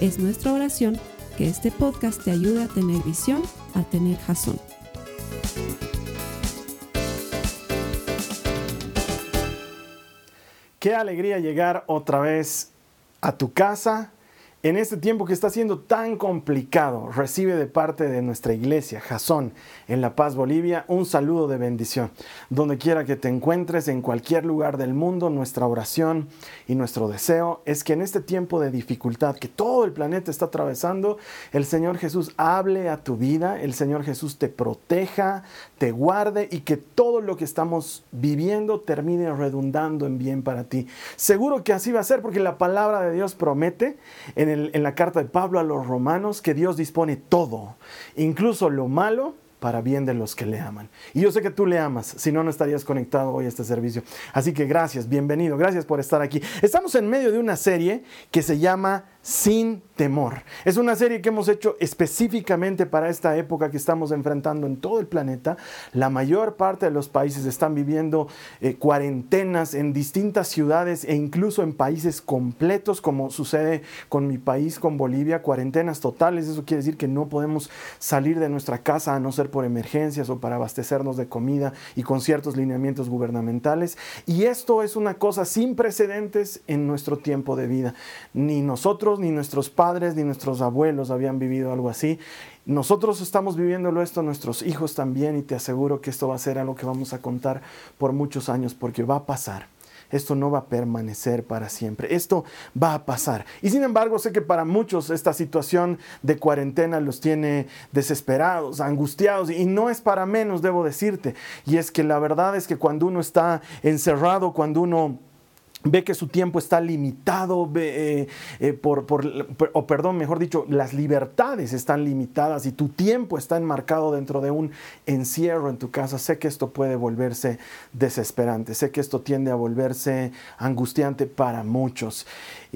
Es nuestra oración que este podcast te ayude a tener visión, a tener jazón. Qué alegría llegar otra vez a tu casa en este tiempo que está siendo tan complicado, recibe de parte de nuestra iglesia, Jasón, en La Paz, Bolivia, un saludo de bendición. Donde quiera que te encuentres, en cualquier lugar del mundo, nuestra oración y nuestro deseo es que en este tiempo de dificultad que todo el planeta está atravesando, el Señor Jesús hable a tu vida, el Señor Jesús te proteja, te guarde y que todo lo que estamos viviendo termine redundando en bien para ti. Seguro que así va a ser porque la palabra de Dios promete en la carta de Pablo a los romanos que Dios dispone todo, incluso lo malo para bien de los que le aman. Y yo sé que tú le amas, si no, no estarías conectado hoy a este servicio. Así que gracias, bienvenido, gracias por estar aquí. Estamos en medio de una serie que se llama sin temor. Es una serie que hemos hecho específicamente para esta época que estamos enfrentando en todo el planeta. La mayor parte de los países están viviendo eh, cuarentenas en distintas ciudades e incluso en países completos, como sucede con mi país, con Bolivia, cuarentenas totales. Eso quiere decir que no podemos salir de nuestra casa a no ser por emergencias o para abastecernos de comida y con ciertos lineamientos gubernamentales. Y esto es una cosa sin precedentes en nuestro tiempo de vida. Ni nosotros ni nuestros padres, ni nuestros abuelos habían vivido algo así. Nosotros estamos viviéndolo esto, nuestros hijos también, y te aseguro que esto va a ser algo que vamos a contar por muchos años, porque va a pasar. Esto no va a permanecer para siempre. Esto va a pasar. Y sin embargo, sé que para muchos esta situación de cuarentena los tiene desesperados, angustiados. Y no es para menos, debo decirte. Y es que la verdad es que cuando uno está encerrado, cuando uno ve que su tiempo está limitado, eh, eh, por, o perdón, mejor dicho, las libertades están limitadas y tu tiempo está enmarcado dentro de un encierro en tu casa, sé que esto puede volverse desesperante, sé que esto tiende a volverse angustiante para muchos.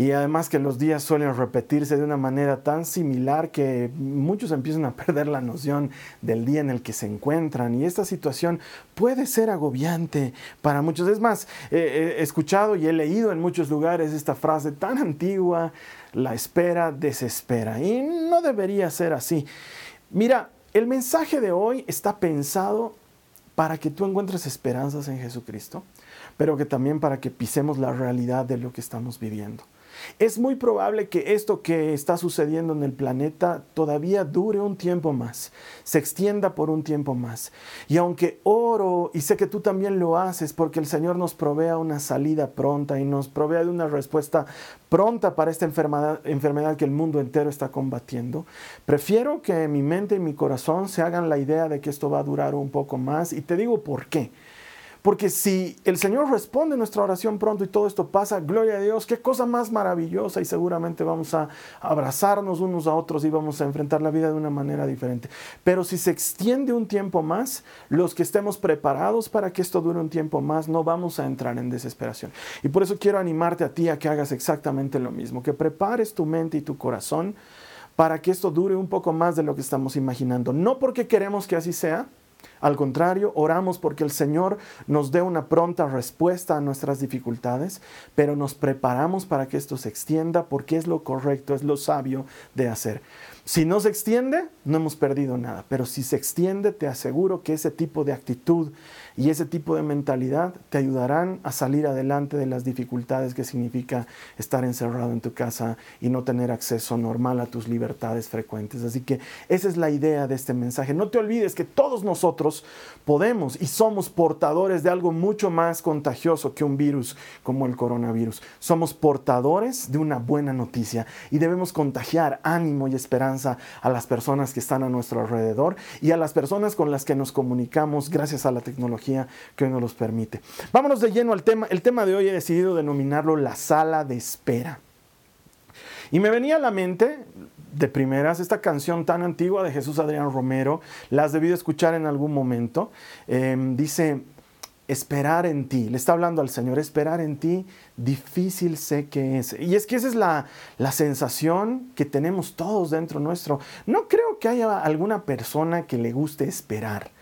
Y además que los días suelen repetirse de una manera tan similar que muchos empiezan a perder la noción del día en el que se encuentran. Y esta situación puede ser agobiante para muchos. Es más, he escuchado y he leído en muchos lugares esta frase tan antigua, la espera desespera. Y no debería ser así. Mira, el mensaje de hoy está pensado para que tú encuentres esperanzas en Jesucristo, pero que también para que pisemos la realidad de lo que estamos viviendo. Es muy probable que esto que está sucediendo en el planeta todavía dure un tiempo más, se extienda por un tiempo más. Y aunque oro, y sé que tú también lo haces, porque el Señor nos provea una salida pronta y nos provea de una respuesta pronta para esta enfermedad, enfermedad que el mundo entero está combatiendo, prefiero que mi mente y mi corazón se hagan la idea de que esto va a durar un poco más. Y te digo por qué. Porque si el Señor responde nuestra oración pronto y todo esto pasa, gloria a Dios, qué cosa más maravillosa y seguramente vamos a abrazarnos unos a otros y vamos a enfrentar la vida de una manera diferente. Pero si se extiende un tiempo más, los que estemos preparados para que esto dure un tiempo más, no vamos a entrar en desesperación. Y por eso quiero animarte a ti a que hagas exactamente lo mismo, que prepares tu mente y tu corazón para que esto dure un poco más de lo que estamos imaginando. No porque queremos que así sea, al contrario, oramos porque el Señor nos dé una pronta respuesta a nuestras dificultades, pero nos preparamos para que esto se extienda porque es lo correcto, es lo sabio de hacer. Si no se extiende, no hemos perdido nada, pero si se extiende, te aseguro que ese tipo de actitud y ese tipo de mentalidad te ayudarán a salir adelante de las dificultades que significa estar encerrado en tu casa y no tener acceso normal a tus libertades frecuentes. Así que esa es la idea de este mensaje. No te olvides que todos nosotros podemos y somos portadores de algo mucho más contagioso que un virus como el coronavirus. Somos portadores de una buena noticia y debemos contagiar ánimo y esperanza a las personas que están a nuestro alrededor y a las personas con las que nos comunicamos gracias a la tecnología que hoy nos los permite. Vámonos de lleno al tema. El tema de hoy he decidido denominarlo la sala de espera. Y me venía a la mente, de primeras, esta canción tan antigua de Jesús Adrián Romero, la has debido escuchar en algún momento. Em, dice, esperar en ti, le está hablando al Señor, esperar en ti, difícil sé que es. Y es que esa es la, la sensación que tenemos todos dentro nuestro. No creo que haya alguna persona que le guste esperar.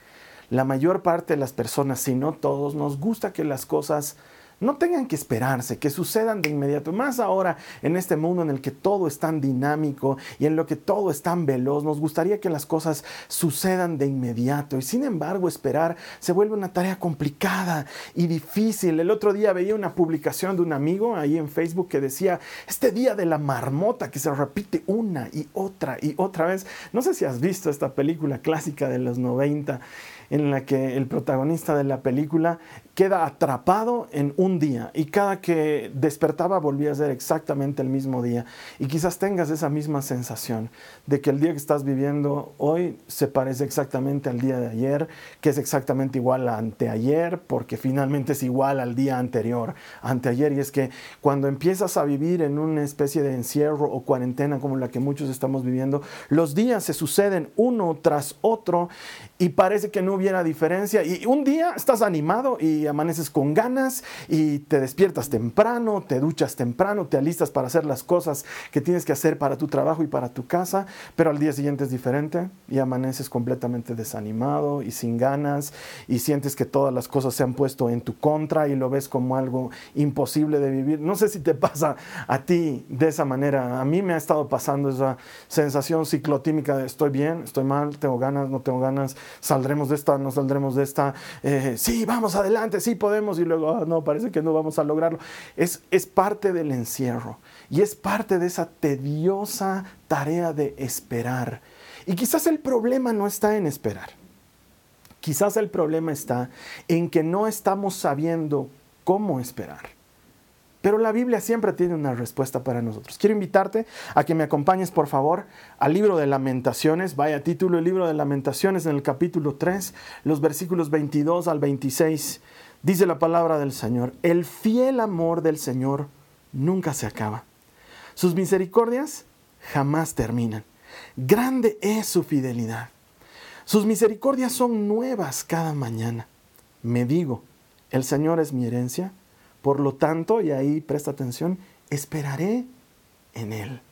La mayor parte de las personas, si no todos, nos gusta que las cosas no tengan que esperarse, que sucedan de inmediato. Más ahora en este mundo en el que todo es tan dinámico y en lo que todo es tan veloz, nos gustaría que las cosas sucedan de inmediato. Y sin embargo, esperar se vuelve una tarea complicada y difícil. El otro día veía una publicación de un amigo ahí en Facebook que decía, este día de la marmota que se repite una y otra y otra vez. No sé si has visto esta película clásica de los 90 en la que el protagonista de la película queda atrapado en un día y cada que despertaba volvía a ser exactamente el mismo día. Y quizás tengas esa misma sensación de que el día que estás viviendo hoy se parece exactamente al día de ayer, que es exactamente igual a anteayer, porque finalmente es igual al día anterior, anteayer. Y es que cuando empiezas a vivir en una especie de encierro o cuarentena como la que muchos estamos viviendo, los días se suceden uno tras otro y parece que no hubiera diferencia. Y un día estás animado y amaneces con ganas y te despiertas temprano, te duchas temprano, te alistas para hacer las cosas que tienes que hacer para tu trabajo y para tu casa, pero al día siguiente es diferente y amaneces completamente desanimado y sin ganas y sientes que todas las cosas se han puesto en tu contra y lo ves como algo imposible de vivir. No sé si te pasa a ti de esa manera. A mí me ha estado pasando esa sensación ciclotímica de estoy bien, estoy mal, tengo ganas, no tengo ganas, saldremos de esta, no saldremos de esta, eh, sí, vamos adelante, sí podemos y luego, ah, no, parece que no vamos a lograrlo. Es, es parte del encierro y es parte de esa tediosa tarea de esperar. Y quizás el problema no está en esperar. Quizás el problema está en que no estamos sabiendo cómo esperar. Pero la Biblia siempre tiene una respuesta para nosotros. Quiero invitarte a que me acompañes, por favor, al libro de lamentaciones. Vaya título, el libro de lamentaciones en el capítulo 3, los versículos 22 al 26. Dice la palabra del Señor, el fiel amor del Señor nunca se acaba. Sus misericordias jamás terminan. Grande es su fidelidad. Sus misericordias son nuevas cada mañana. Me digo, el Señor es mi herencia, por lo tanto, y ahí presta atención, esperaré en Él.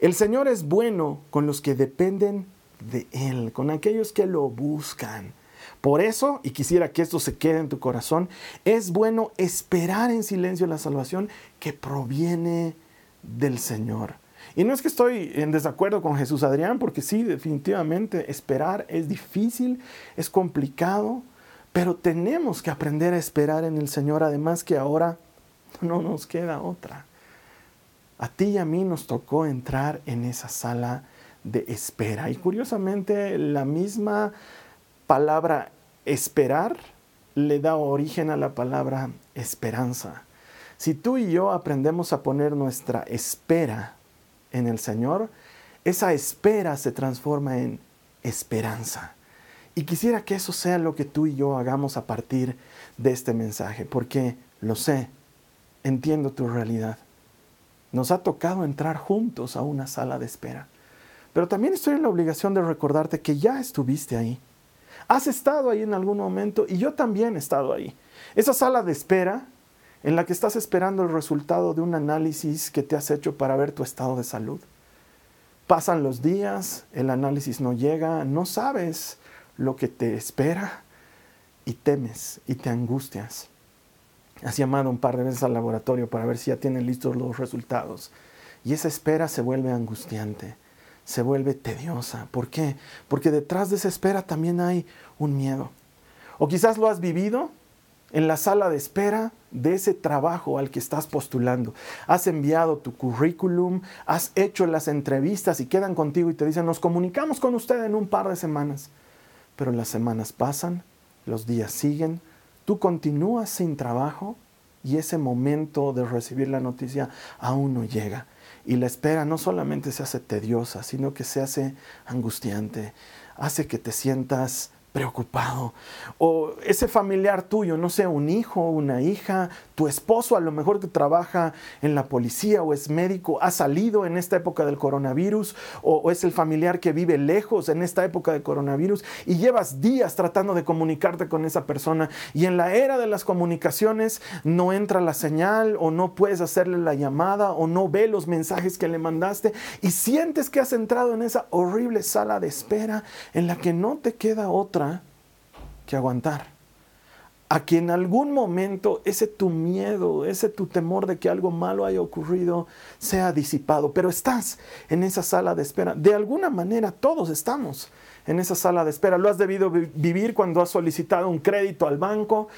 El Señor es bueno con los que dependen de Él, con aquellos que lo buscan. Por eso, y quisiera que esto se quede en tu corazón, es bueno esperar en silencio la salvación que proviene del Señor. Y no es que estoy en desacuerdo con Jesús Adrián, porque sí, definitivamente esperar es difícil, es complicado, pero tenemos que aprender a esperar en el Señor, además que ahora no nos queda otra. A ti y a mí nos tocó entrar en esa sala de espera. Y curiosamente, la misma palabra esperar le da origen a la palabra esperanza. Si tú y yo aprendemos a poner nuestra espera en el Señor, esa espera se transforma en esperanza. Y quisiera que eso sea lo que tú y yo hagamos a partir de este mensaje, porque lo sé, entiendo tu realidad. Nos ha tocado entrar juntos a una sala de espera, pero también estoy en la obligación de recordarte que ya estuviste ahí Has estado ahí en algún momento y yo también he estado ahí. Esa sala de espera en la que estás esperando el resultado de un análisis que te has hecho para ver tu estado de salud. Pasan los días, el análisis no llega, no sabes lo que te espera y temes y te angustias. Has llamado un par de veces al laboratorio para ver si ya tienen listos los resultados y esa espera se vuelve angustiante se vuelve tediosa. ¿Por qué? Porque detrás de esa espera también hay un miedo. O quizás lo has vivido en la sala de espera de ese trabajo al que estás postulando. Has enviado tu currículum, has hecho las entrevistas y quedan contigo y te dicen, nos comunicamos con usted en un par de semanas. Pero las semanas pasan, los días siguen, tú continúas sin trabajo y ese momento de recibir la noticia aún no llega. Y la espera no solamente se hace tediosa, sino que se hace angustiante, hace que te sientas preocupado. O ese familiar tuyo, no sé, un hijo, una hija, tu esposo a lo mejor que trabaja en la policía o es médico, ha salido en esta época del coronavirus, o, es el familiar que vive lejos en esta época de coronavirus y llevas días tratando de comunicarte con esa persona y en la era de las comunicaciones no entra la señal o no puedes hacerle la llamada o no ve los mensajes que le mandaste y sientes que has entrado en esa horrible sala de espera en la que no te queda otra que aguantar. A que en algún momento ese tu miedo, ese tu temor de que algo malo haya ocurrido sea disipado. Pero estás en esa sala de espera. De alguna manera todos estamos en esa sala de espera. Lo has debido vivir cuando has solicitado un crédito al banco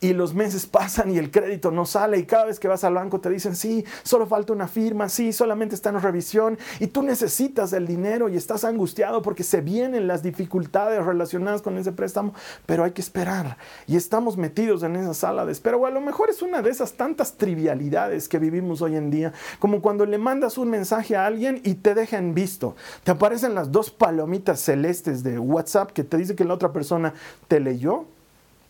y los meses pasan y el crédito no sale y cada vez que vas al banco te dicen, sí, solo falta una firma, sí, solamente está en revisión y tú necesitas el dinero y estás angustiado porque se vienen las dificultades relacionadas con ese préstamo, pero hay que esperar y estamos metidos en esa sala de espera o a lo mejor es una de esas tantas trivialidades que vivimos hoy en día, como cuando le mandas un mensaje a alguien y te dejan visto, te aparecen las dos palomitas celestes de WhatsApp que te dice que la otra persona te leyó,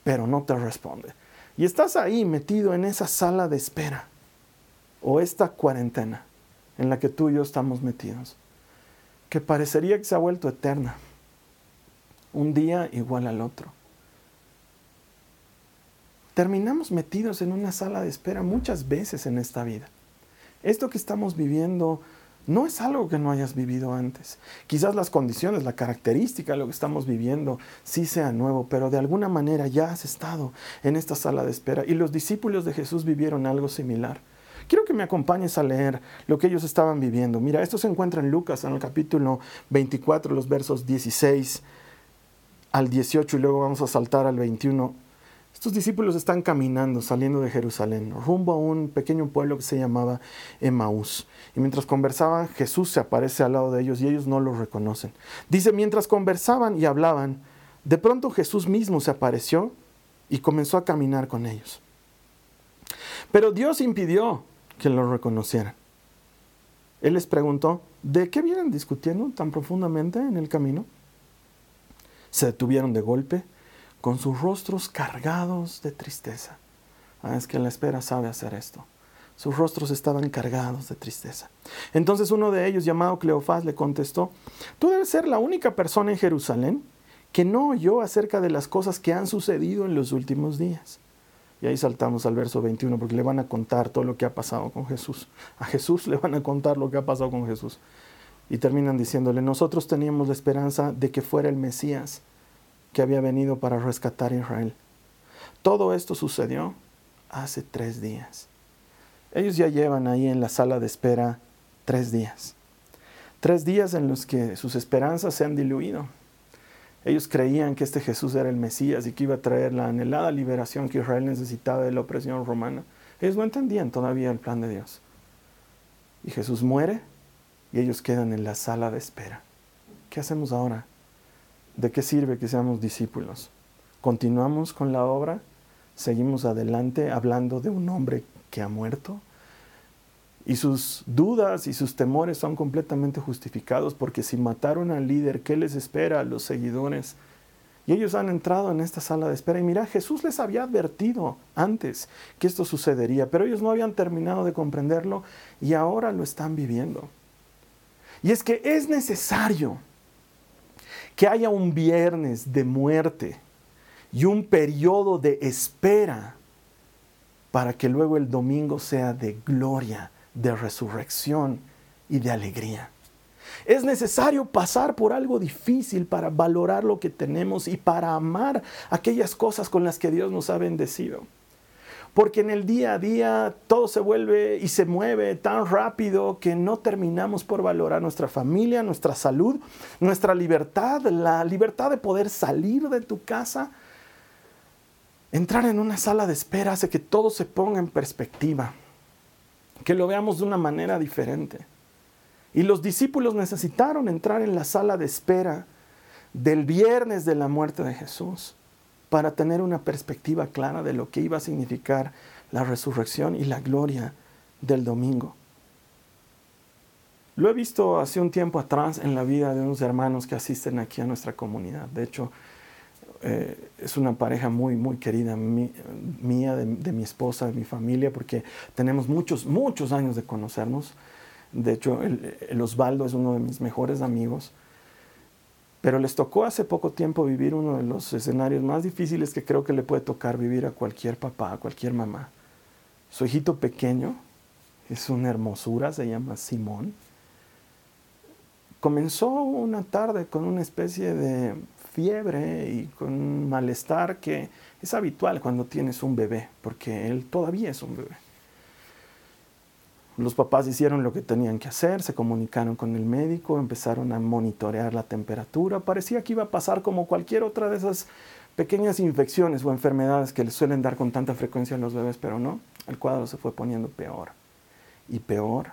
pero no te responde. Y estás ahí metido en esa sala de espera o esta cuarentena en la que tú y yo estamos metidos, que parecería que se ha vuelto eterna, un día igual al otro. Terminamos metidos en una sala de espera muchas veces en esta vida. Esto que estamos viviendo no es algo que no hayas vivido antes. Quizás las condiciones, la característica de lo que estamos viviendo sí sea nuevo, pero de alguna manera ya has estado en esta sala de espera y los discípulos de Jesús vivieron algo similar. Quiero que me acompañes a leer lo que ellos estaban viviendo. Mira, esto se encuentra en Lucas, en el capítulo 24, los versos 16 al 18 y luego vamos a saltar al 21 estos discípulos están caminando, saliendo de Jerusalén, rumbo a un pequeño pueblo que se llamaba Emaús. Y mientras conversaban, Jesús se aparece al lado de ellos y ellos no lo reconocen. Dice, mientras conversaban y hablaban, de pronto Jesús mismo se apareció y comenzó a caminar con ellos. Pero Dios impidió que lo reconocieran. Él les preguntó, ¿de qué vienen discutiendo tan profundamente en el camino? Se detuvieron de golpe con sus rostros cargados de tristeza. Ah, es que la espera sabe hacer esto. Sus rostros estaban cargados de tristeza. Entonces uno de ellos, llamado Cleofás, le contestó, tú debes ser la única persona en Jerusalén que no oyó acerca de las cosas que han sucedido en los últimos días. Y ahí saltamos al verso 21 porque le van a contar todo lo que ha pasado con Jesús. A Jesús le van a contar lo que ha pasado con Jesús. Y terminan diciéndole, nosotros teníamos la esperanza de que fuera el Mesías que había venido para rescatar a Israel. Todo esto sucedió hace tres días. Ellos ya llevan ahí en la sala de espera tres días. Tres días en los que sus esperanzas se han diluido. Ellos creían que este Jesús era el Mesías y que iba a traer la anhelada liberación que Israel necesitaba de la opresión romana. Ellos no entendían todavía el plan de Dios. Y Jesús muere y ellos quedan en la sala de espera. ¿Qué hacemos ahora? ¿De qué sirve que seamos discípulos? ¿Continuamos con la obra? ¿Seguimos adelante hablando de un hombre que ha muerto? Y sus dudas y sus temores son completamente justificados porque si mataron al líder, ¿qué les espera a los seguidores? Y ellos han entrado en esta sala de espera y mira, Jesús les había advertido antes que esto sucedería, pero ellos no habían terminado de comprenderlo y ahora lo están viviendo. Y es que es necesario que haya un viernes de muerte y un periodo de espera para que luego el domingo sea de gloria, de resurrección y de alegría. Es necesario pasar por algo difícil para valorar lo que tenemos y para amar aquellas cosas con las que Dios nos ha bendecido porque en el día a día todo se vuelve y se mueve tan rápido que no terminamos por valorar nuestra familia, nuestra salud, nuestra libertad, la libertad de poder salir de tu casa. Entrar en una sala de espera hace que todo se ponga en perspectiva, que lo veamos de una manera diferente. Y los discípulos necesitaron entrar en la sala de espera del viernes de la muerte de Jesús para tener una perspectiva clara de lo que iba a significar la resurrección y la gloria del domingo. Lo he visto hace un tiempo atrás en la vida de unos hermanos que asisten aquí a nuestra comunidad. De hecho, eh, es una pareja muy, muy querida mía, de, mi esposa, de mi familia, porque tenemos muchos, muchos años de conocernos. De hecho, el, Osvaldo es uno de mis mejores amigos. Pero les tocó hace poco tiempo vivir uno de los escenarios más difíciles que creo que le puede tocar vivir a cualquier papá, a cualquier mamá. Su hijito pequeño, es una hermosura, se llama Simón. Comenzó una tarde con una especie de fiebre y con un malestar que es habitual cuando tienes un bebé, porque él todavía es un bebé. Los papás hicieron lo que tenían que hacer, se comunicaron con el médico, empezaron a monitorear la temperatura. Parecía que iba a pasar como cualquier otra de esas pequeñas infecciones o enfermedades que les suelen dar con tanta frecuencia a los bebés, pero no, el cuadro se fue poniendo peor y peor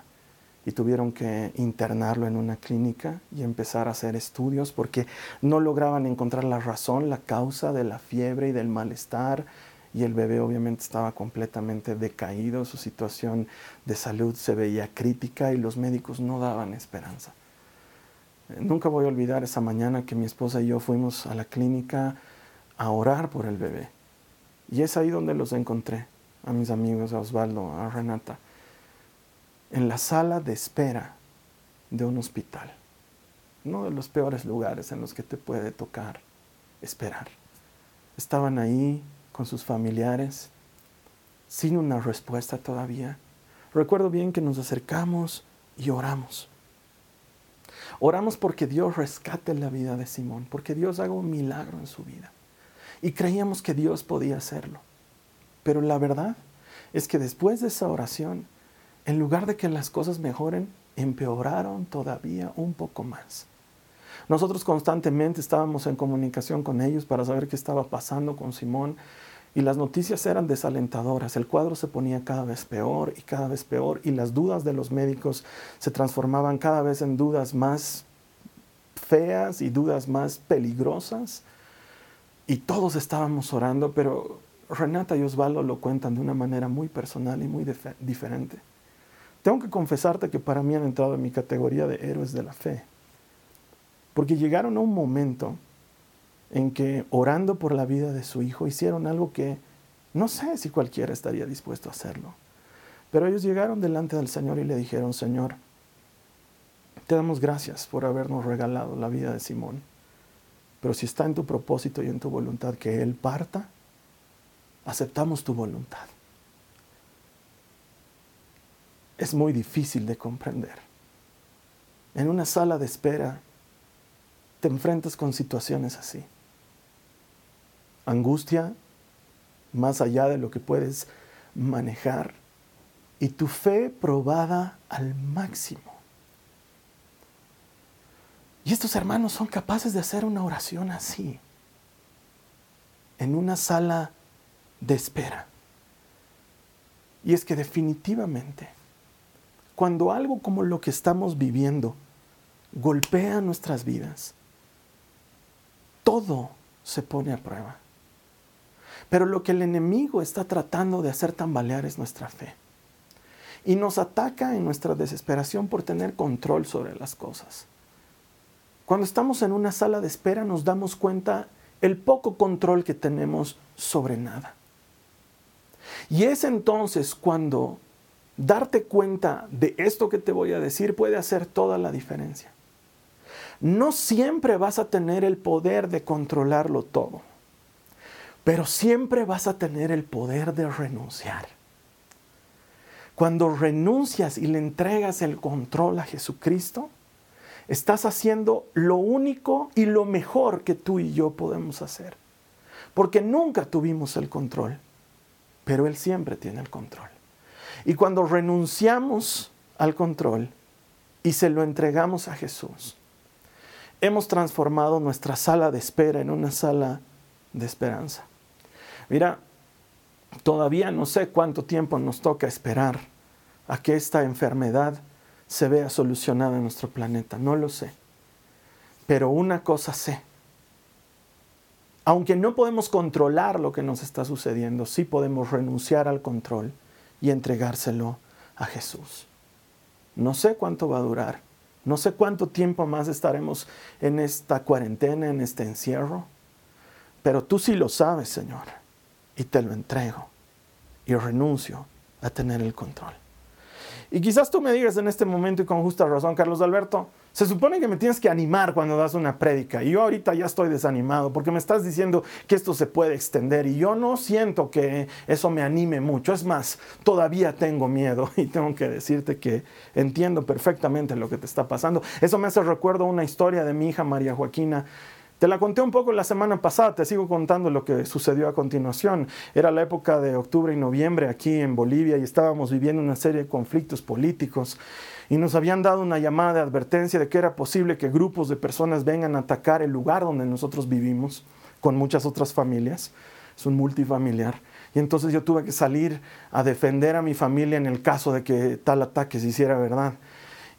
y tuvieron que internarlo en una clínica y empezar a hacer estudios porque no lograban encontrar la razón, la causa de la fiebre y del malestar y el bebé obviamente estaba completamente decaído, su situación de salud se veía crítica y los médicos no daban esperanza. Eh, nunca voy a olvidar esa mañana que mi esposa y yo fuimos a la clínica a orar por el bebé. Y es ahí donde los encontré, a mis amigos, a Osvaldo, a Renata en la sala de espera de un hospital. Uno de los peores lugares en los que te puede tocar esperar. Estaban ahí con sus familiares, sin una respuesta todavía. Recuerdo bien que nos acercamos y oramos. Oramos porque Dios rescate la vida de Simón, porque Dios haga un milagro en su vida. Y creíamos que Dios podía hacerlo. Pero la verdad es que después de esa oración, en lugar de que las cosas mejoren, empeoraron todavía un poco más. Nosotros constantemente estábamos en comunicación con ellos para saber qué estaba pasando con Simón y las noticias eran desalentadoras. El cuadro se ponía cada vez peor y cada vez peor y las dudas de los médicos se transformaban cada vez en dudas más feas y dudas más peligrosas. Y todos estábamos orando, pero Renata y Osvaldo lo cuentan de una manera muy personal y muy diferente. Tengo que confesarte que para mí han entrado en mi categoría de héroes de la fe. Porque llegaron a un momento en que orando por la vida de su hijo hicieron algo que no sé si cualquiera estaría dispuesto a hacerlo. Pero ellos llegaron delante del Señor y le dijeron, Señor, te damos gracias por habernos regalado la vida de Simón. Pero si está en tu propósito y en tu voluntad que Él parta, aceptamos tu voluntad. es muy difícil de comprender. En una sala de espera te enfrentas con situaciones así. Angustia más allá de lo que puedes manejar y tu fe probada al máximo. Y estos hermanos son capaces de hacer una oración así, en una sala de espera. Y es que definitivamente cuando algo como lo que estamos viviendo golpea nuestras vidas, todo se pone a prueba. Pero lo que el enemigo está tratando de hacer tambalear es nuestra fe. Y nos ataca en nuestra desesperación por tener control sobre las cosas. Cuando estamos en una sala de espera nos damos cuenta el poco control que tenemos sobre nada. Y es entonces cuando darte cuenta de esto que te voy a decir puede hacer toda la diferencia. No siempre vas a tener el poder de controlarlo todo, pero siempre vas a tener el poder de renunciar. Cuando renuncias y le entregas el control a Jesucristo, estás haciendo lo único y lo mejor que tú y yo podemos hacer. Porque nunca tuvimos el control, pero Él siempre tiene el control. Y cuando renunciamos al control y se lo entregamos a Jesús, hemos transformado nuestra sala de espera en una sala de esperanza. Mira, todavía no sé cuánto tiempo nos toca esperar a que esta enfermedad se vea solucionada en nuestro planeta, no lo sé. Pero una cosa sé, aunque no podemos controlar lo que nos está sucediendo, sí podemos renunciar al control y entregárselo a Jesús. No sé cuánto va a durar, no sé cuánto tiempo más estaremos en esta cuarentena, en este encierro, pero tú sí lo sabes, Señor, y te lo entrego y renuncio a tener el control. Y quizás tú me digas en este momento y con justa razón, Carlos Alberto, se supone que me tienes que animar cuando das una prédica y yo ahorita ya estoy desanimado porque me estás diciendo que esto se puede extender y yo no siento que eso me anime mucho. Es más, todavía tengo miedo y tengo que decirte que entiendo perfectamente lo que te está pasando. Eso me hace recuerdo una historia de mi hija María Joaquina te la conté un poco la semana pasada, te sigo contando lo que sucedió a continuación. Era la época de octubre y noviembre aquí en Bolivia y estábamos viviendo una serie de conflictos políticos y nos habían dado una llamada de advertencia de que era posible que grupos de personas vengan a atacar el lugar donde nosotros vivimos con muchas otras familias. Es un multifamiliar. Y entonces yo tuve que salir a defender a mi familia en el caso de que tal ataque se hiciera verdad.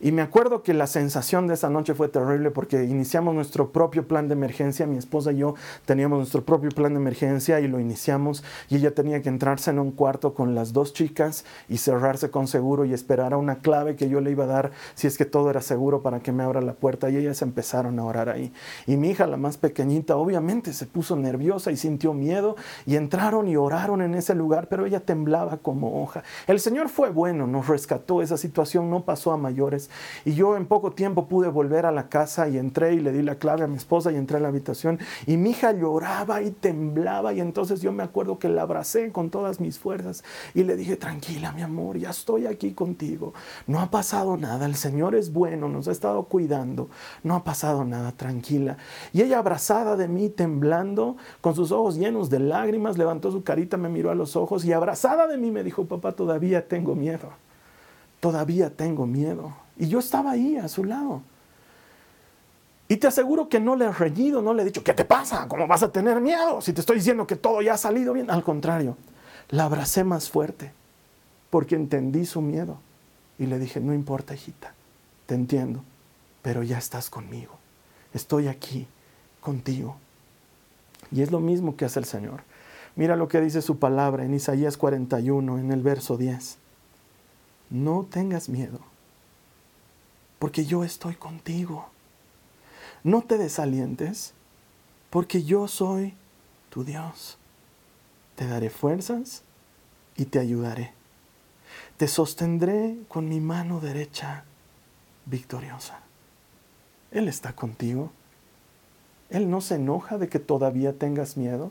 Y me acuerdo que la sensación de esa noche fue terrible porque iniciamos nuestro propio plan de emergencia. Mi esposa y yo teníamos nuestro propio plan de emergencia y lo iniciamos. Y ella tenía que entrarse en un cuarto con las dos chicas y cerrarse con seguro y esperar a una clave que yo le iba a dar si es que todo era seguro para que me abra la puerta. Y ellas empezaron a orar ahí. Y mi hija, la más pequeñita, obviamente se puso nerviosa y sintió miedo. Y entraron y oraron en ese lugar, pero ella temblaba como hoja. El Señor fue bueno, nos rescató. Esa situación no pasó a mayores. Y yo en poco tiempo pude volver a la casa y entré y le di la clave a mi esposa y entré a la habitación y mi hija lloraba y temblaba y entonces yo me acuerdo que la abracé con todas mis fuerzas y le dije, tranquila mi amor, ya estoy aquí contigo, no ha pasado nada, el Señor es bueno, nos ha estado cuidando, no ha pasado nada, tranquila. Y ella abrazada de mí, temblando, con sus ojos llenos de lágrimas, levantó su carita, me miró a los ojos y abrazada de mí me dijo, papá, todavía tengo miedo, todavía tengo miedo. Y yo estaba ahí a su lado. Y te aseguro que no le he reñido, no le he dicho, ¿qué te pasa? ¿Cómo vas a tener miedo? Si te estoy diciendo que todo ya ha salido bien. Al contrario, la abracé más fuerte porque entendí su miedo. Y le dije, no importa, hijita, te entiendo, pero ya estás conmigo. Estoy aquí contigo. Y es lo mismo que hace el Señor. Mira lo que dice su palabra en Isaías 41, en el verso 10. No tengas miedo porque yo estoy contigo. No te desalientes, porque yo soy tu Dios. Te daré fuerzas y te ayudaré. Te sostendré con mi mano derecha victoriosa. Él está contigo. Él no se enoja de que todavía tengas miedo.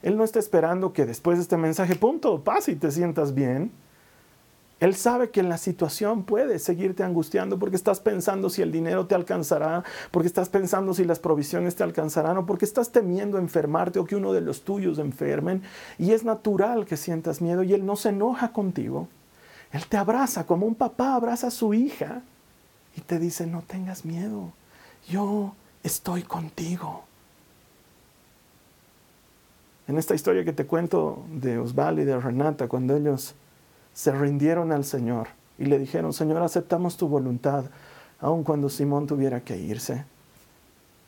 Él no está esperando que después de este mensaje, punto, pase y te sientas bien. Él sabe que en la situación puede seguirte angustiando porque estás pensando si el dinero te alcanzará, porque estás pensando si las provisiones te alcanzarán o porque estás temiendo enfermarte o que uno de los tuyos enfermen. Y es natural que sientas miedo y Él no se enoja contigo. Él te abraza como un papá abraza a su hija y te dice, no tengas miedo, yo estoy contigo. En esta historia que te cuento de Osvaldo y de Renata, cuando ellos se rindieron al Señor y le dijeron, Señor, aceptamos tu voluntad, aun cuando Simón tuviera que irse.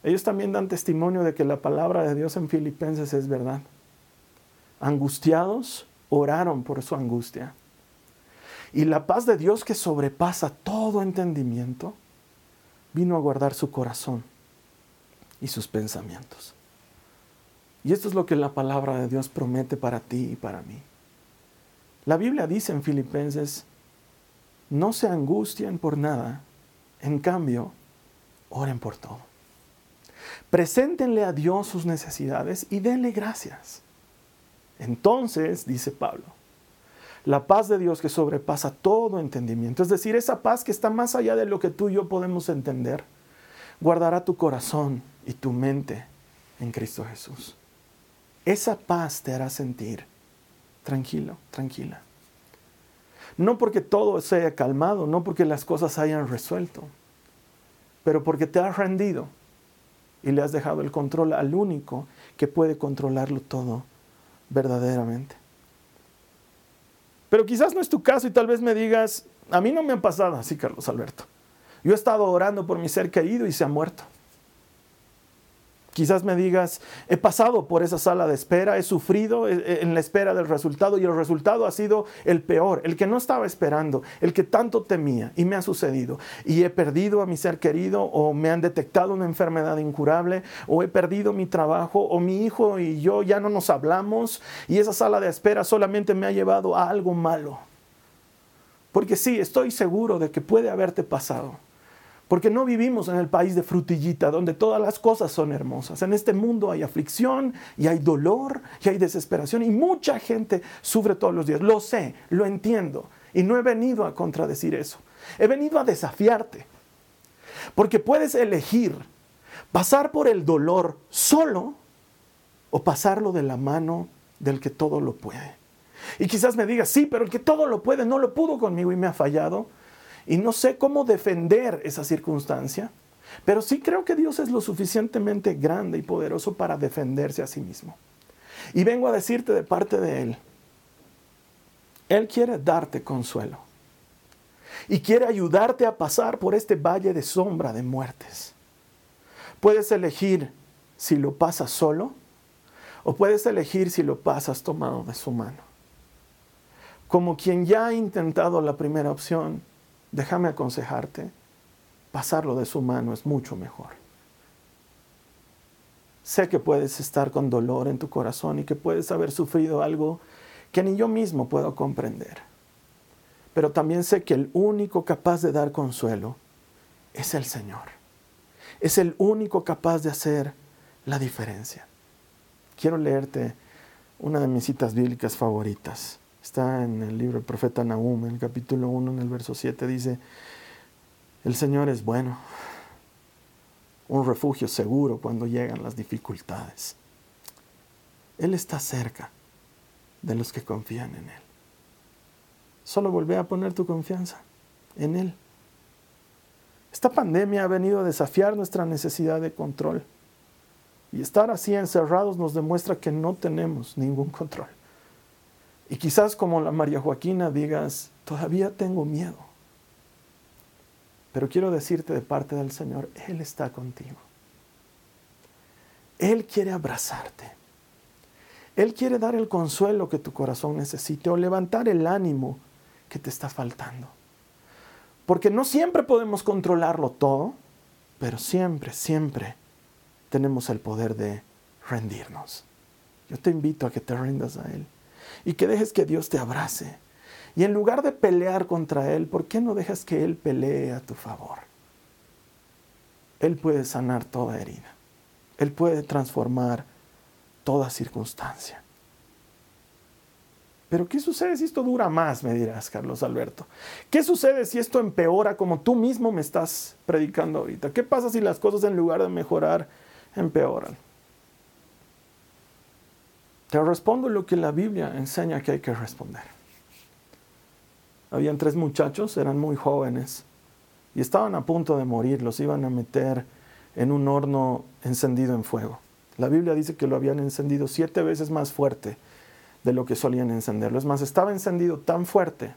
Ellos también dan testimonio de que la palabra de Dios en Filipenses es verdad. Angustiados, oraron por su angustia. Y la paz de Dios que sobrepasa todo entendimiento, vino a guardar su corazón y sus pensamientos. Y esto es lo que la palabra de Dios promete para ti y para mí. La Biblia dice en Filipenses, no se angustien por nada, en cambio, oren por todo. Preséntenle a Dios sus necesidades y denle gracias. Entonces, dice Pablo, la paz de Dios que sobrepasa todo entendimiento, es decir, esa paz que está más allá de lo que tú y yo podemos entender, guardará tu corazón y tu mente en Cristo Jesús. Esa paz te hará sentir tranquilo, tranquila. No porque todo se haya calmado, no porque las cosas hayan resuelto, pero porque te has rendido y le has dejado el control al único que puede controlarlo todo verdaderamente. Pero quizás no es tu caso y tal vez me digas, a mí no me ha pasado así, Carlos Alberto. Yo he estado orando por mi ser querido y se ha muerto. Quizás me digas, he pasado por esa sala de espera, he sufrido eh, eh, en la espera del resultado y el resultado ha sido el peor, el que no estaba esperando, el que tanto temía y me ha sucedido. Y he perdido a mi ser querido o me han detectado una enfermedad incurable o he perdido mi trabajo o mi hijo y yo ya no nos hablamos y esa sala de espera solamente me ha llevado a algo malo. Porque sí, estoy seguro de que puede haberte pasado. Porque no vivimos en el país de frutillita, donde todas las cosas son hermosas. En este mundo hay aflicción y hay dolor y hay desesperación y mucha gente sufre todos los días. Lo sé, lo entiendo. Y no he venido a contradecir eso. He venido a desafiarte. Porque puedes elegir pasar por el dolor solo o pasarlo de la mano del que todo lo puede. Y quizás me digas, sí, pero el que todo lo puede no lo pudo conmigo y me ha fallado y no sé cómo defender esa circunstancia, pero sí creo que Dios es lo suficientemente grande y poderoso para defenderse a sí mismo. Y vengo a decirte de parte de Él, Él quiere darte consuelo y quiere ayudarte a pasar por este valle de sombra de muertes. Puedes elegir si lo pasas solo o puedes elegir si lo pasas tomado de su mano. Como quien ya ha intentado la primera opción, déjame aconsejarte, pasarlo de su mano es mucho mejor. Sé que puedes estar con dolor en tu corazón y que puedes haber sufrido algo que ni yo mismo puedo comprender. Pero también sé que el único capaz de dar consuelo es el Señor. Es el único capaz de hacer la diferencia. Quiero leerte una de mis citas bíblicas favoritas. Está en el libro del profeta Nahum, en el capítulo 1, en el verso 7, dice, el Señor es bueno, un refugio seguro cuando llegan las dificultades. Él está cerca de los que confían en Él. Solo volvé a poner tu confianza en Él. Esta pandemia ha venido a desafiar nuestra necesidad de control. Y estar así encerrados nos demuestra que no tenemos ningún control. Y quizás como la María Joaquina digas, todavía tengo miedo. Pero quiero decirte de parte del Señor, Él está contigo. Él quiere abrazarte. Él quiere dar el consuelo que tu corazón necesite o levantar el ánimo que te está faltando. Porque no siempre podemos controlarlo todo, pero siempre, siempre tenemos el poder de rendirnos. Yo te invito a que te rindas a Él y que dejes que Dios te abrace. Y en lugar de pelear contra Él, ¿por qué no dejas que Él pelee a tu favor? Él puede sanar toda herida. Él puede transformar toda circunstancia. Pero ¿qué sucede si esto dura más? Me dirás, Carlos Alberto. ¿Qué sucede si esto empeora como tú mismo me estás predicando ahorita? ¿Qué pasa si las cosas en lugar de mejorar empeoran? Te respondo lo que la Biblia enseña que hay que responder. Habían tres muchachos, eran muy jóvenes y estaban a punto de morir, los iban a meter en un horno encendido en fuego. La Biblia dice que lo habían encendido siete veces más fuerte de lo que solían encenderlo. Es más, estaba encendido tan fuerte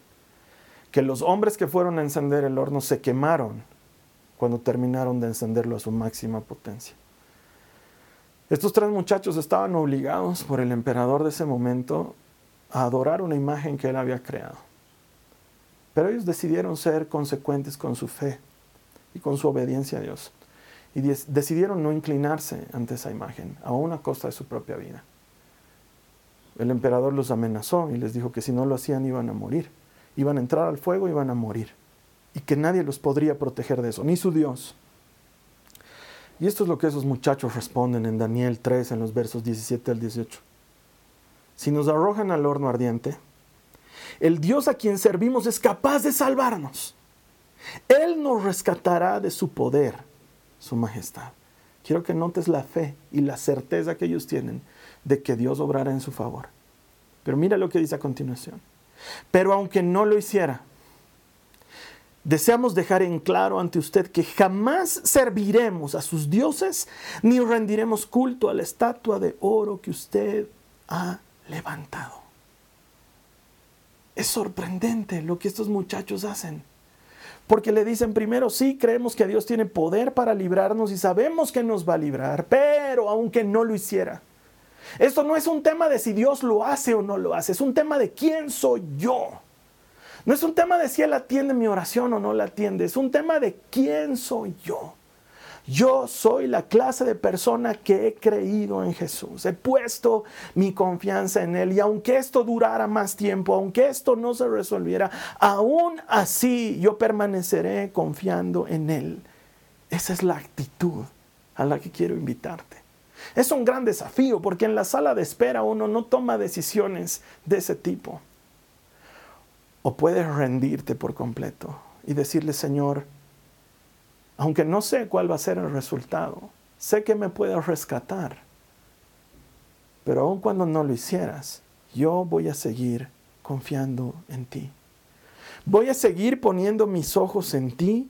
que los hombres que fueron a encender el horno se quemaron cuando terminaron de encenderlo a su máxima potencia. Estos tres muchachos estaban obligados por el emperador de ese momento a adorar una imagen que él había creado. Pero ellos decidieron ser consecuentes con su fe y con su obediencia a Dios. Y decidieron no inclinarse ante esa imagen, aún a costa de su propia vida. El emperador los amenazó y les dijo que si no lo hacían iban a morir. Iban a entrar al fuego y iban a morir. Y que nadie los podría proteger de eso, ni su Dios. Y esto es lo que esos muchachos responden en Daniel 3, en los versos 17 al 18. Si nos arrojan al horno ardiente, el Dios a quien servimos es capaz de salvarnos. Él nos rescatará de su poder, su majestad. Quiero que notes la fe y la certeza que ellos tienen de que Dios obrará en su favor. Pero mira lo que dice a continuación. Pero aunque no lo hiciera, deseamos dejar en claro ante usted que jamás serviremos a sus dioses ni rendiremos culto a la estatua de oro que usted ha levantado. Es sorprendente lo que estos muchachos hacen. Porque le dicen primero, sí, creemos que Dios tiene poder para librarnos y sabemos que nos va a librar, pero aunque no lo hiciera. Esto no es un tema de si Dios lo hace o no lo hace, es un tema de quién soy yo. No es un tema de si Él atiende mi oración o no la atiende, es un tema de quién soy yo. Yo soy la clase de persona que he creído en Jesús. He puesto mi confianza en Él. Y aunque esto durara más tiempo, aunque esto no se resolviera, aún así yo permaneceré confiando en Él. Esa es la actitud a la que quiero invitarte. Es un gran desafío porque en la sala de espera uno no toma decisiones de ese tipo. O puedes rendirte por completo y decirle, Señor, aunque no sé cuál va a ser el resultado, sé que me puedes rescatar. Pero aun cuando no lo hicieras, yo voy a seguir confiando en ti. Voy a seguir poniendo mis ojos en ti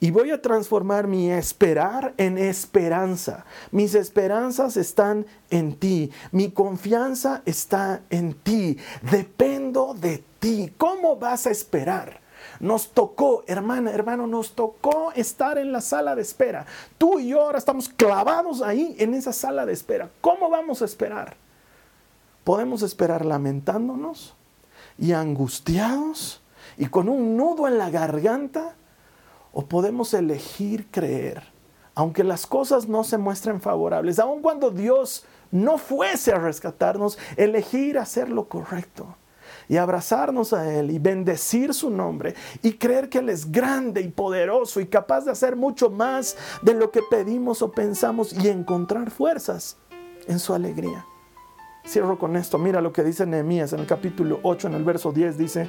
y voy a transformar mi esperar en esperanza. Mis esperanzas están en ti. Mi confianza está en ti. Dependo de ti. ¿Cómo vas a esperar? Nos tocó, hermana, hermano, nos tocó estar en la sala de espera. Tú y yo ahora estamos clavados ahí en esa sala de espera. ¿Cómo vamos a esperar? ¿Podemos esperar lamentándonos y angustiados y con un nudo en la garganta? ¿O podemos elegir creer, aunque las cosas no se muestren favorables, aun cuando Dios no fuese a rescatarnos, elegir hacer lo correcto? y abrazarnos a Él y bendecir su nombre y creer que Él es grande y poderoso y capaz de hacer mucho más de lo que pedimos o pensamos y encontrar fuerzas en su alegría. Cierro con esto, mira lo que dice Nehemías en el capítulo 8, en el verso 10, dice,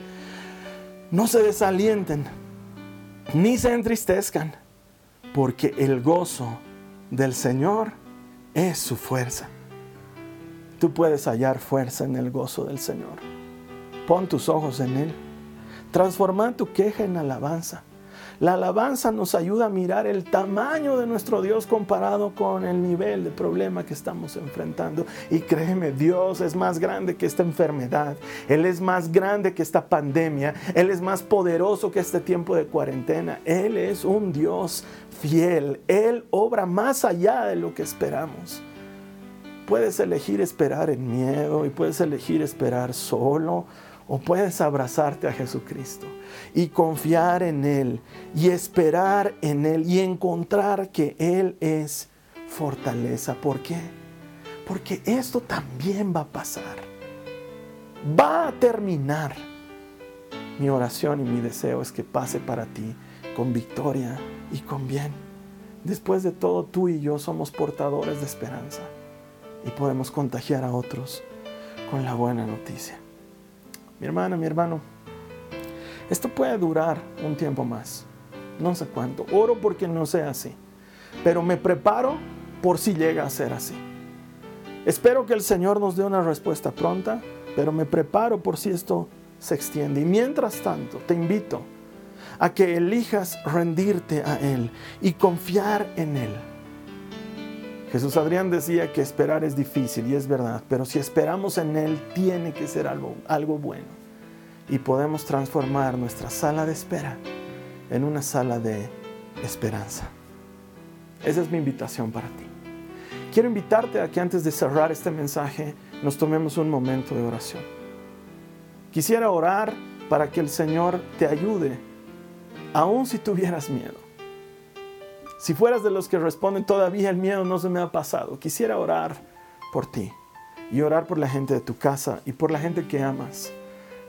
no se desalienten ni se entristezcan, porque el gozo del Señor es su fuerza. Tú puedes hallar fuerza en el gozo del Señor. Pon tus ojos en Él. Transforma tu queja en alabanza. La alabanza nos ayuda a mirar el tamaño de nuestro Dios comparado con el nivel de problema que estamos enfrentando. Y créeme, Dios es más grande que esta enfermedad. Él es más grande que esta pandemia. Él es más poderoso que este tiempo de cuarentena. Él es un Dios fiel. Él obra más allá de lo que esperamos. Puedes elegir esperar en miedo y puedes elegir esperar solo o puedes abrazarte a Jesucristo y confiar en Él y esperar en Él y encontrar que Él es fortaleza. ¿Por qué? Porque esto también va a pasar. Va a terminar. Mi oración y mi deseo es que pase para ti con victoria y con bien. Después de todo, tú y yo somos portadores de esperanza y podemos contagiar a otros con la buena noticia mi hermana, mi hermano, esto puede durar un tiempo más, no sé cuánto. Oro porque no sea así, pero me preparo por si llega a ser así. Espero que el Señor nos dé una respuesta pronta, pero me preparo por si esto se extiende. Y mientras tanto, te invito a que elijas rendirte a Él y confiar en Él. Jesús Adrián decía que esperar es difícil y es verdad, pero si esperamos en Él tiene que ser algo, algo bueno. Y podemos transformar nuestra sala de espera en una sala de esperanza. Esa es mi invitación para ti. Quiero invitarte a que antes de cerrar este mensaje nos tomemos un momento de oración. Quisiera orar para que el Señor te ayude, aun si tuvieras miedo si fueras de los que responden, todavía el miedo no se me ha pasado. Quisiera orar por ti y orar por la gente de tu casa y por la gente que amas,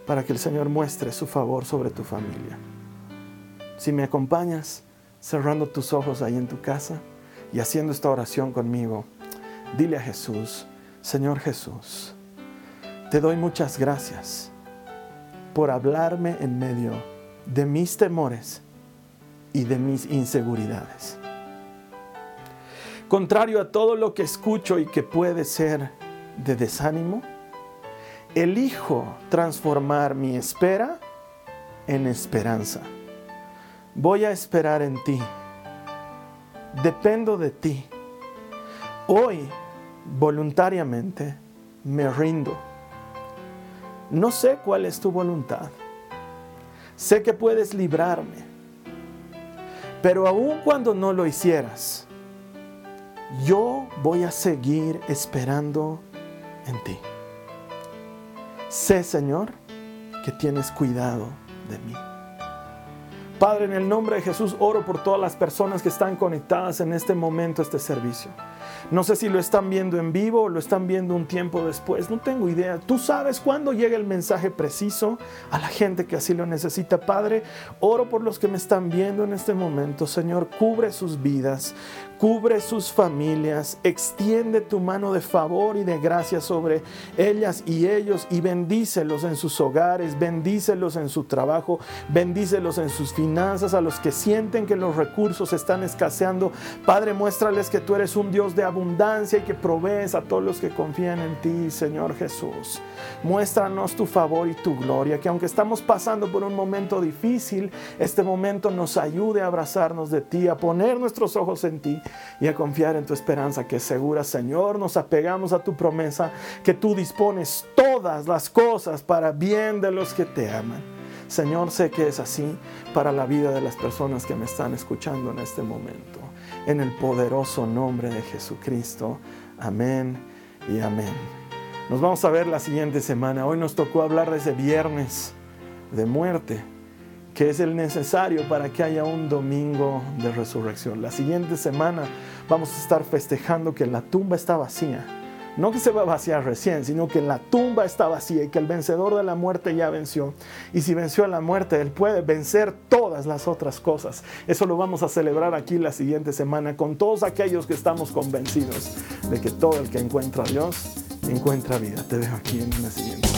para que el Señor muestre su favor sobre tu familia. Si me acompañas cerrando tus ojos ahí en tu casa y haciendo esta oración conmigo, dile a Jesús, Señor Jesús, te doy muchas gracias por hablarme en medio de mis temores y de mis inseguridades. Contrario a todo lo que escucho y que puede ser de desánimo, elijo transformar mi espera en esperanza. Voy a esperar en ti. Dependo de ti. Hoy, voluntariamente, me rindo. No sé cuál es tu voluntad. Sé que puedes librarme Pero aun cuando no lo hicieras, yo voy a seguir esperando en ti. Sé, Señor, que tienes cuidado de mí. Padre, en el nombre de Jesús oro por todas las personas que están conectadas en este momento a este servicio. No sé si lo están viendo en vivo o lo están viendo un tiempo después, no tengo idea. Tú sabes cuándo llega el mensaje preciso a la gente que así lo necesita. Padre, oro por los que me están viendo en este momento. Señor, cubre sus vidas, cubre sus familias, extiende tu mano de favor y de gracia sobre ellas y ellos y bendícelos en sus hogares, bendícelos en su trabajo, bendícelos en sus finanzas, a los que sienten que los recursos están escaseando. Padre, muéstrales que tú eres un Dios de abundancia y que provees a todos los que confían en ti, Señor Jesús. Muéstranos tu favor y tu gloria, que aunque estamos pasando por un momento difícil, este momento nos ayude a abrazarnos de ti, a poner nuestros ojos en ti y a confiar en tu esperanza que es segura, Señor. Nos apegamos a tu promesa que tú dispones todas las cosas para bien de los que te aman. Señor, sé que es así para la vida de las personas que me están escuchando en este momento. En el poderoso nombre de Jesucristo. Amén y amén. Nos vamos a ver la siguiente semana. Hoy nos tocó hablar de ese viernes de muerte que es el necesario para que haya un domingo de resurrección. La siguiente semana vamos a estar festejando que la tumba está vacía. No que se va a vaciar recién, sino que la tumba está vacía y que el vencedor de la muerte ya venció. Y si venció a la muerte, Él puede vencer todas las otras cosas. Eso lo vamos a celebrar aquí la siguiente semana con todos aquellos que estamos convencidos de que todo el que encuentra a Dios encuentra vida. Te dejo aquí en la siguiente.